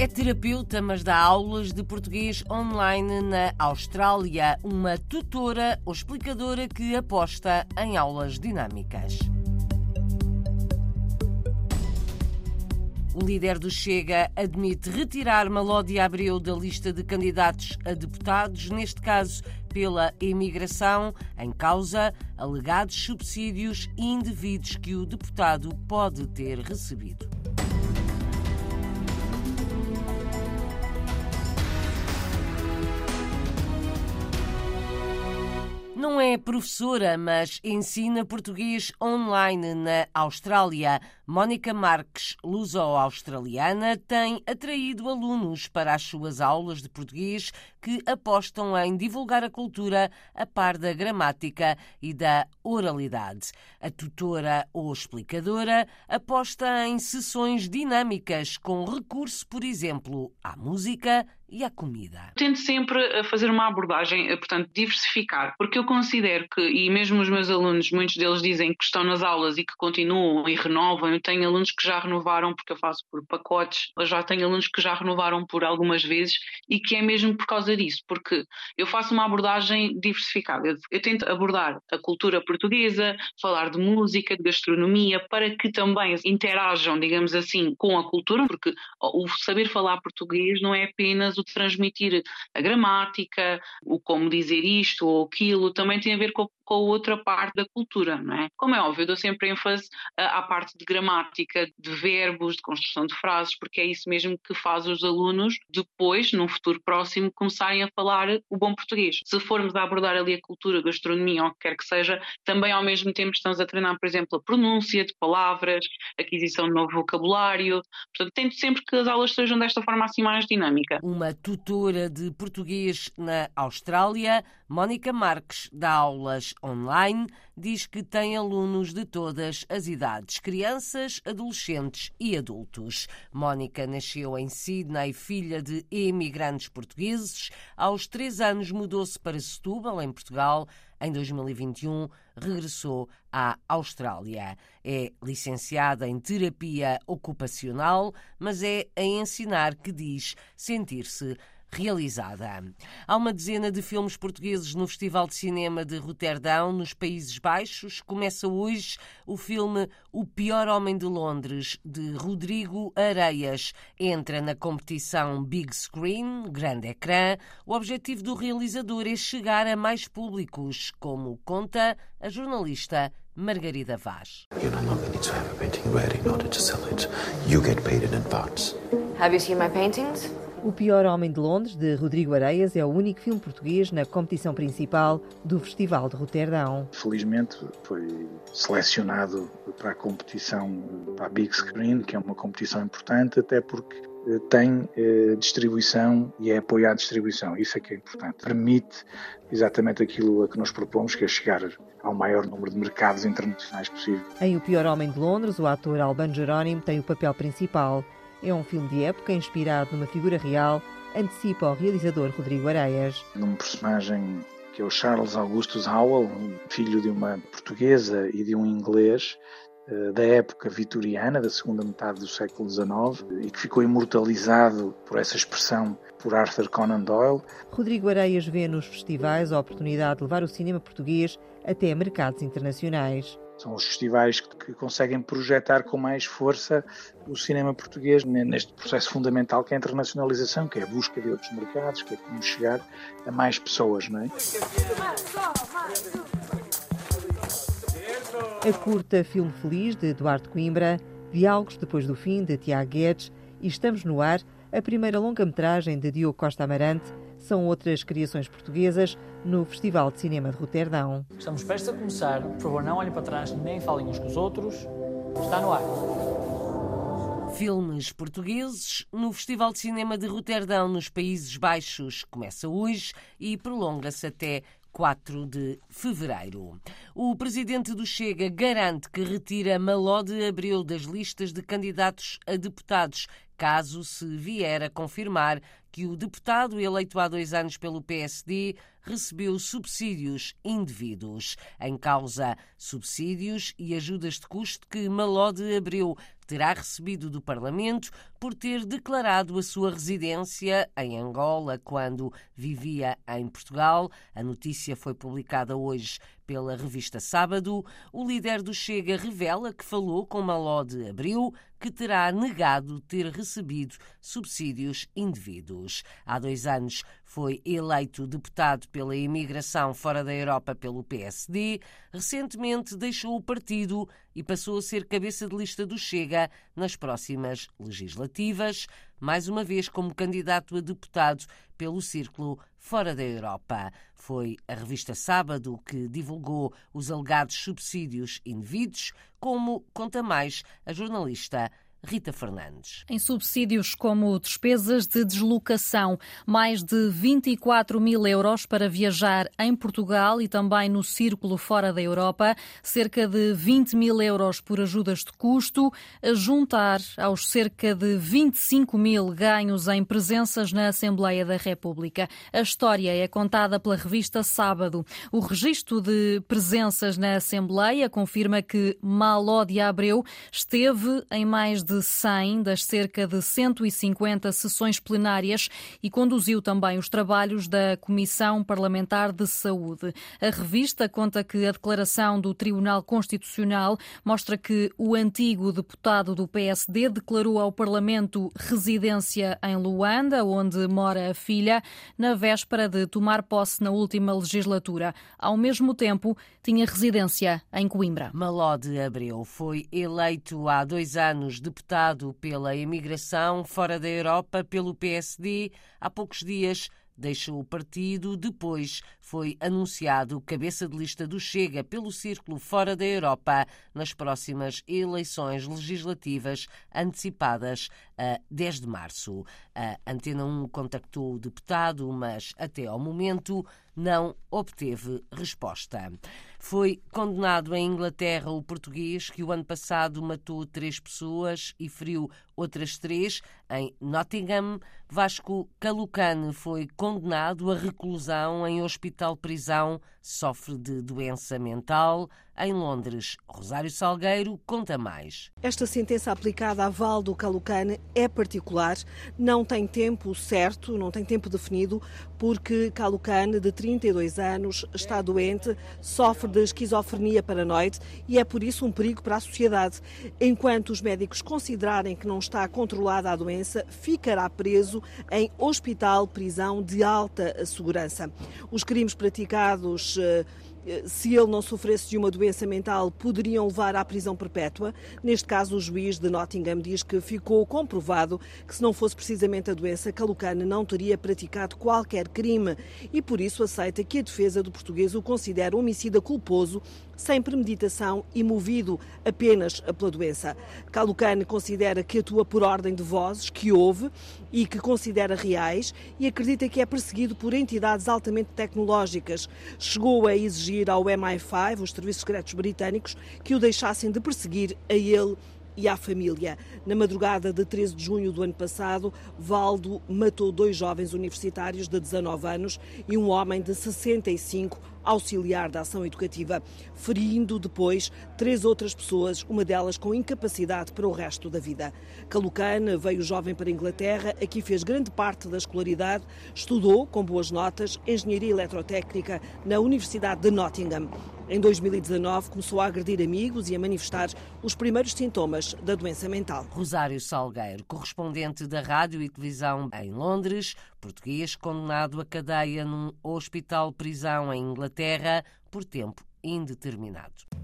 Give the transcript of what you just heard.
É terapeuta, mas dá aulas de português online na Austrália. Uma tutora ou explicadora que aposta em aulas dinâmicas. O líder do Chega admite retirar Malódia Abreu da lista de candidatos a deputados, neste caso pela imigração, em causa alegados subsídios indevidos que o deputado pode ter recebido. Não é professora, mas ensina português online na Austrália. Mónica Marques, luso-australiana, tem atraído alunos para as suas aulas de português que apostam em divulgar a cultura a par da gramática e da oralidade. A tutora ou explicadora aposta em sessões dinâmicas com recurso, por exemplo, à música e à comida. Tento sempre eh, fazer uma abordagem, eh, portanto, diversificar, porque eu considero que, e mesmo os meus alunos, muitos deles dizem que estão nas aulas e que continuam e renovam. Tenho alunos que já renovaram porque eu faço por pacotes, eu já tenho alunos que já renovaram por algumas vezes e que é mesmo por causa disso, porque eu faço uma abordagem diversificada. Eu, eu tento abordar a cultura portuguesa, falar de música, de gastronomia, para que também interajam, digamos assim, com a cultura, porque o saber falar português não é apenas o transmitir a gramática, o como dizer isto ou aquilo, também tem a ver com, com a outra parte da cultura, não é? Como é óbvio, eu dou sempre ênfase à parte de gramática, de verbos, de construção de frases, porque é isso mesmo que faz os alunos depois, num futuro próximo, começarem a falar o bom português. Se formos a abordar ali a cultura, a gastronomia ou o que quer que seja, também ao mesmo tempo estamos a treinar, por exemplo, a pronúncia de palavras, aquisição de novo vocabulário. Portanto, tento sempre que as aulas sejam desta forma assim mais dinâmica. Uma tutora de português na Austrália, Mónica Marques, dá aulas online, diz que tem alunos de todas as idades, crianças, adolescentes e adultos. Mónica nasceu em Sydney, filha de imigrantes portugueses. Aos três anos mudou-se para Setúbal, em Portugal. Em 2021, regressou à Austrália. É licenciada em terapia ocupacional, mas é a ensinar que diz sentir-se realizada. Há uma dezena de filmes portugueses no Festival de Cinema de Roterdão, nos Países Baixos. Começa hoje o filme O Pior Homem de Londres, de Rodrigo Areias. Entra na competição Big Screen, grande ecrã. O objetivo do realizador é chegar a mais públicos, como conta a jornalista Margarida Vaz. You no longer need to have a painting ready in order to sell it. You get paid in advance. Have you seen my paintings? O Pior Homem de Londres, de Rodrigo Areias, é o único filme português na competição principal do Festival de Roterdão. Felizmente foi selecionado para a competição, para a Big Screen, que é uma competição importante, até porque eh, tem eh, distribuição e é apoio à distribuição. Isso é que é importante. Permite exatamente aquilo a que nós propomos, que é chegar ao maior número de mercados internacionais possível. Em O Pior Homem de Londres, o ator Albano Jerónimo tem o papel principal. É um filme de época inspirado numa figura real, antecipa o realizador Rodrigo Areias. Num personagem que é o Charles Augustus Howell, filho de uma portuguesa e de um inglês, eh, da época vitoriana, da segunda metade do século XIX, e que ficou imortalizado por essa expressão por Arthur Conan Doyle. Rodrigo Areias vê nos festivais a oportunidade de levar o cinema português até mercados internacionais. São os festivais que conseguem projetar com mais força o cinema português neste processo fundamental que é a internacionalização, que é a busca de outros mercados, que é como chegar a mais pessoas, não é? A curta Filme Feliz, de Eduardo Coimbra, Diálogos Depois do Fim, de Tiago Guedes, e Estamos no Ar, a primeira longa-metragem de Diogo Costa Amarante, são outras criações portuguesas no Festival de Cinema de Roterdão. Estamos prestes a começar. Por favor, não olhem para trás nem falem uns com os outros. Está no ar. Filmes portugueses no Festival de Cinema de Roterdão, nos Países Baixos. Começa hoje e prolonga-se até 4 de fevereiro. O presidente do Chega garante que retira Maló de Abreu das listas de candidatos a deputados, caso se vier a confirmar que o deputado eleito há dois anos pelo PSD recebeu subsídios indevidos. Em causa, subsídios e ajudas de custo que Maló de Abreu terá recebido do Parlamento por ter declarado a sua residência em Angola quando vivia em Portugal. A notícia foi publicada hoje pela revista Sábado. O líder do Chega revela que falou com Maló de Abril, que terá negado ter recebido subsídios indevidos. Há dois anos foi eleito deputado pela imigração fora da Europa pelo PSD. Recentemente deixou o partido e passou a ser cabeça de lista do Chega nas próximas legislativas, mais uma vez como candidato a deputado pelo Círculo Fora da Europa. Foi a revista Sábado que divulgou os alegados subsídios indevidos, como conta mais a jornalista Rita Fernandes. Em subsídios como despesas de deslocação, mais de 24 mil euros para viajar em Portugal e também no círculo fora da Europa, cerca de 20 mil euros por ajudas de custo, a juntar aos cerca de 25 mil ganhos em presenças na Assembleia da República. A história é contada pela revista Sábado. O registro de presenças na Assembleia confirma que Maló de Abreu esteve em mais de de 100 das cerca de 150 sessões plenárias e conduziu também os trabalhos da Comissão Parlamentar de Saúde. A revista conta que a declaração do Tribunal Constitucional mostra que o antigo deputado do PSD declarou ao Parlamento residência em Luanda, onde mora a filha, na véspera de tomar posse na última legislatura. Ao mesmo tempo, tinha residência em Coimbra. Maló de Abreu foi eleito há dois anos deputado deputado pela imigração fora da Europa pelo PSD, há poucos dias deixou o partido, depois foi anunciado cabeça de lista do Chega pelo Círculo Fora da Europa nas próximas eleições legislativas antecipadas a 10 de março. A Antena 1 contactou o deputado, mas até ao momento não obteve resposta. Foi condenado em Inglaterra o português que o ano passado matou três pessoas e feriu outras três em Nottingham. Vasco Calucane foi condenado a reclusão em hospital-prisão, sofre de doença mental. Em Londres, Rosário Salgueiro conta mais. Esta sentença aplicada a Valdo Calucane é particular, não tem tempo certo, não tem tempo definido, porque Calucane, de 32 anos, está doente, sofre de esquizofrenia paranoide e é por isso um perigo para a sociedade. Enquanto os médicos considerarem que não está controlada a doença, ficará preso em hospital-prisão de alta segurança. Os crimes praticados eh, se ele não sofresse de uma doença mental, poderiam levar à prisão perpétua. Neste caso, o juiz de Nottingham diz que ficou comprovado que, se não fosse precisamente a doença, Calucane não teria praticado qualquer crime e, por isso, aceita que a defesa do português o considera homicida culposo, sem premeditação e movido apenas pela doença. Calucane considera que atua por ordem de vozes que ouve e que considera reais e acredita que é perseguido por entidades altamente tecnológicas. Chegou a exigir exigir ao MI5, os serviços secretos britânicos, que o deixassem de perseguir a ele e à família. Na madrugada de 13 de junho do ano passado, Valdo matou dois jovens universitários de 19 anos e um homem de 65 auxiliar da ação educativa, ferindo depois três outras pessoas, uma delas com incapacidade para o resto da vida. Calucane veio jovem para a Inglaterra, aqui fez grande parte da escolaridade, estudou com boas notas engenharia eletrotécnica na Universidade de Nottingham. Em 2019 começou a agredir amigos e a manifestar os primeiros sintomas da doença mental. Rosário Salgueiro, correspondente da rádio e televisão em Londres, português condenado a cadeia num hospital-prisão em Inglaterra por tempo indeterminado.